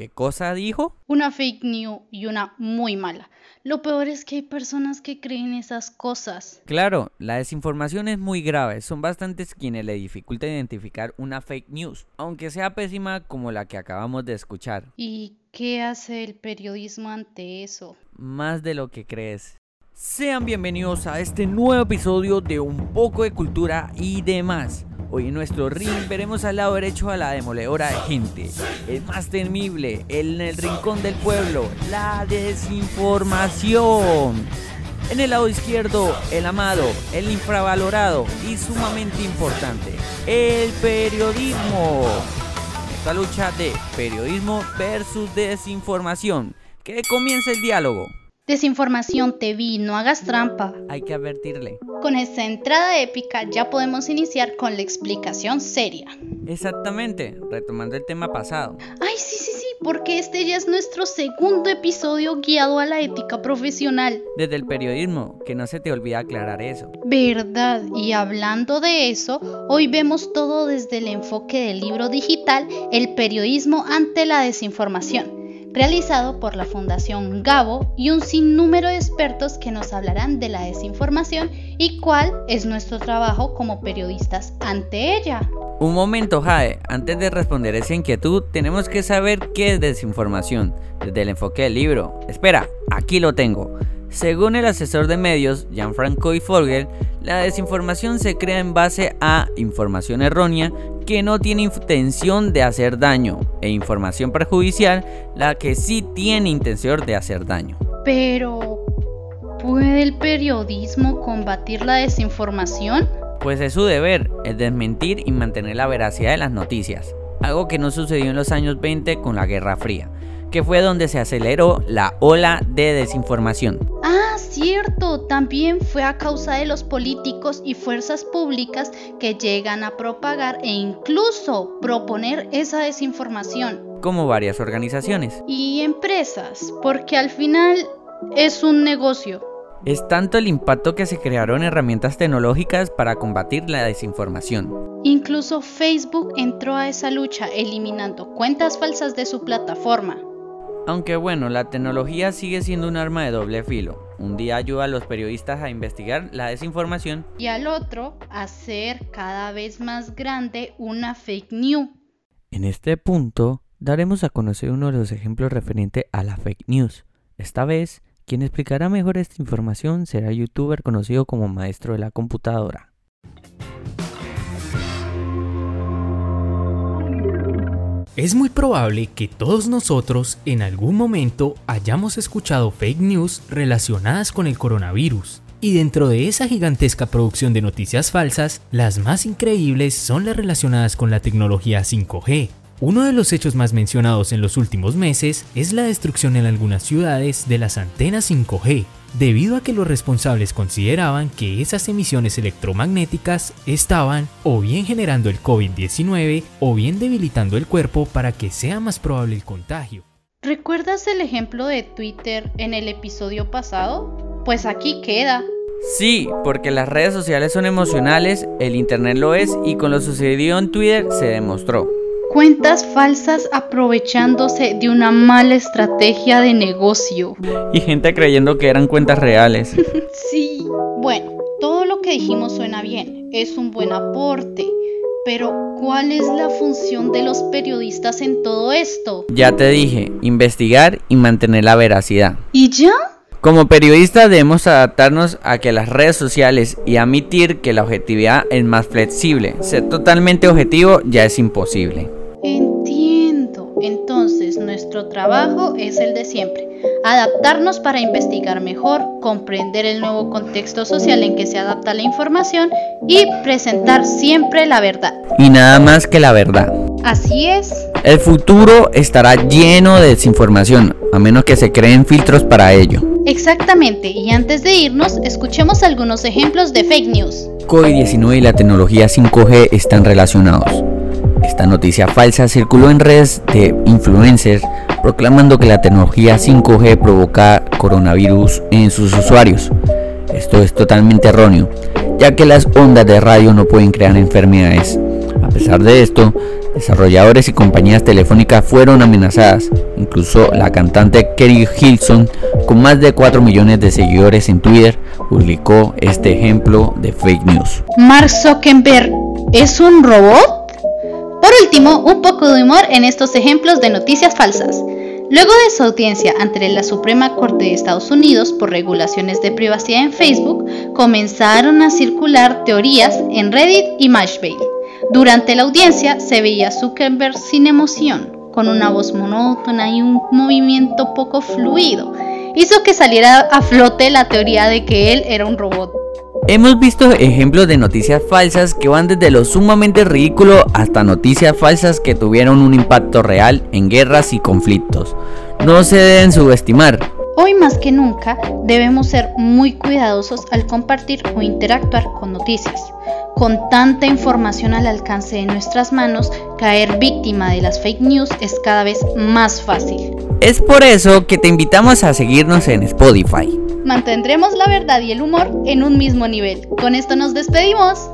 ¿Qué cosa dijo? Una fake news y una muy mala. Lo peor es que hay personas que creen esas cosas. Claro, la desinformación es muy grave. Son bastantes quienes le dificulta identificar una fake news, aunque sea pésima como la que acabamos de escuchar. ¿Y qué hace el periodismo ante eso? Más de lo que crees. Sean bienvenidos a este nuevo episodio de Un poco de cultura y demás. Hoy en nuestro ring veremos al lado derecho a la demoledora de gente, el más temible, el en el rincón del pueblo, la desinformación. En el lado izquierdo, el amado, el infravalorado y sumamente importante, el periodismo. Esta lucha de periodismo versus desinformación. Que comience el diálogo. Desinformación, te vi, no hagas trampa. Hay que advertirle. Con esta entrada épica ya podemos iniciar con la explicación seria. Exactamente, retomando el tema pasado. Ay, sí, sí, sí, porque este ya es nuestro segundo episodio guiado a la ética profesional. Desde el periodismo, que no se te olvide aclarar eso. Verdad, y hablando de eso, hoy vemos todo desde el enfoque del libro digital, el periodismo ante la desinformación realizado por la Fundación Gabo y un sinnúmero de expertos que nos hablarán de la desinformación y cuál es nuestro trabajo como periodistas ante ella. Un momento, Jade, antes de responder esa inquietud, tenemos que saber qué es desinformación desde el enfoque del libro. Espera, aquí lo tengo. Según el asesor de medios, Gianfranco y Folger, la desinformación se crea en base a información errónea que no tiene intención de hacer daño e información perjudicial la que sí tiene intención de hacer daño. Pero, ¿puede el periodismo combatir la desinformación? Pues es su deber, es desmentir y mantener la veracidad de las noticias, algo que no sucedió en los años 20 con la Guerra Fría que fue donde se aceleró la ola de desinformación. Cierto, también fue a causa de los políticos y fuerzas públicas que llegan a propagar e incluso proponer esa desinformación. Como varias organizaciones. Y empresas, porque al final es un negocio. Es tanto el impacto que se crearon herramientas tecnológicas para combatir la desinformación. Incluso Facebook entró a esa lucha eliminando cuentas falsas de su plataforma. Aunque bueno, la tecnología sigue siendo un arma de doble filo. Un día ayuda a los periodistas a investigar la desinformación y al otro a hacer cada vez más grande una fake news. En este punto daremos a conocer uno de los ejemplos referente a la fake news. Esta vez, quien explicará mejor esta información será el youtuber conocido como Maestro de la Computadora. Es muy probable que todos nosotros en algún momento hayamos escuchado fake news relacionadas con el coronavirus. Y dentro de esa gigantesca producción de noticias falsas, las más increíbles son las relacionadas con la tecnología 5G, uno de los hechos más mencionados en los últimos meses es la destrucción en algunas ciudades de las antenas 5G, debido a que los responsables consideraban que esas emisiones electromagnéticas estaban o bien generando el COVID-19 o bien debilitando el cuerpo para que sea más probable el contagio. ¿Recuerdas el ejemplo de Twitter en el episodio pasado? Pues aquí queda. Sí, porque las redes sociales son emocionales, el Internet lo es y con lo sucedido en Twitter se demostró. Cuentas falsas aprovechándose de una mala estrategia de negocio. Y gente creyendo que eran cuentas reales. sí, bueno, todo lo que dijimos suena bien, es un buen aporte. Pero, ¿cuál es la función de los periodistas en todo esto? Ya te dije, investigar y mantener la veracidad. ¿Y ya? Como periodistas debemos adaptarnos a que las redes sociales y admitir que la objetividad es más flexible. Ser totalmente objetivo ya es imposible. Trabajo es el de siempre. Adaptarnos para investigar mejor, comprender el nuevo contexto social en que se adapta la información y presentar siempre la verdad. Y nada más que la verdad. Así es. El futuro estará lleno de desinformación, a menos que se creen filtros para ello. Exactamente, y antes de irnos, escuchemos algunos ejemplos de fake news. COVID-19 y la tecnología 5G están relacionados. Esta noticia falsa circuló en redes de influencers proclamando que la tecnología 5G provoca coronavirus en sus usuarios. Esto es totalmente erróneo, ya que las ondas de radio no pueden crear enfermedades. pesar de esto, desarrolladores y compañías telefónicas fueron amenazadas. Incluso la cantante Kerry Hilson, con más de 4 millones de seguidores en Twitter, publicó este ejemplo de fake news. Mark Zuckerberg es un robot. Por último, un poco de humor en estos ejemplos de noticias falsas. Luego de su audiencia ante la Suprema Corte de Estados Unidos por regulaciones de privacidad en Facebook, comenzaron a circular teorías en Reddit y Mashable. Durante la audiencia se veía Zuckerberg sin emoción, con una voz monótona y un movimiento poco fluido. Hizo que saliera a flote la teoría de que él era un robot. Hemos visto ejemplos de noticias falsas que van desde lo sumamente ridículo hasta noticias falsas que tuvieron un impacto real en guerras y conflictos. No se deben subestimar. Hoy más que nunca debemos ser muy cuidadosos al compartir o interactuar con noticias. Con tanta información al alcance de nuestras manos, caer víctima de las fake news es cada vez más fácil. Es por eso que te invitamos a seguirnos en Spotify mantendremos la verdad y el humor en un mismo nivel. Con esto nos despedimos.